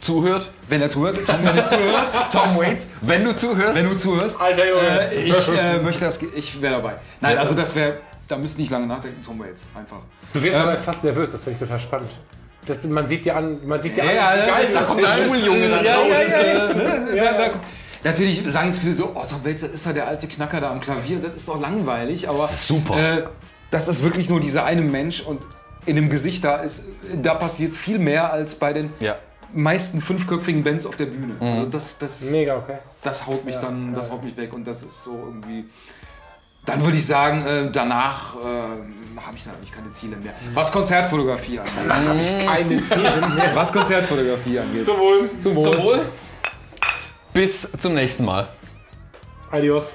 zuhört. Wenn er zuhört, Tom, wenn du zuhörst, Tom Waits, wenn du zuhörst. wenn du zuhörst, Alter Junge. äh, ich äh, möchte das, ich wäre dabei. Nein, also das wäre, da müsst ihr nicht lange nachdenken, Tom Waits, einfach. Du wirst Ähm, aber fast nervös, das finde ich total spannend. Das, man sieht dir an, man sieht dir Ja, an, ja, geil da das kommt der Schuljunge dann ja, raus. natürlich sagen jetzt viele so, oh, Tom das ist ja der alte Knacker da am Klavier, das ist doch langweilig, aber ist super. Äh, das ist wirklich nur dieser eine Mensch und in dem Gesicht da ist, da passiert viel mehr als bei den Ja. meisten fünfköpfigen Bands auf der Bühne. Also das, das, Mega, okay. das haut mich Ja, dann, das haut mich weg und das ist so irgendwie. Dann würde ich sagen, äh, danach äh, habe ich natürlich keine Ziele mehr. Was Konzertfotografie angeht. Keine Ziele mehr. Was Konzertfotografie angeht. Zum Wohl. Zum Wohl. Zum Wohl. Bis zum nächsten Mal. Adios.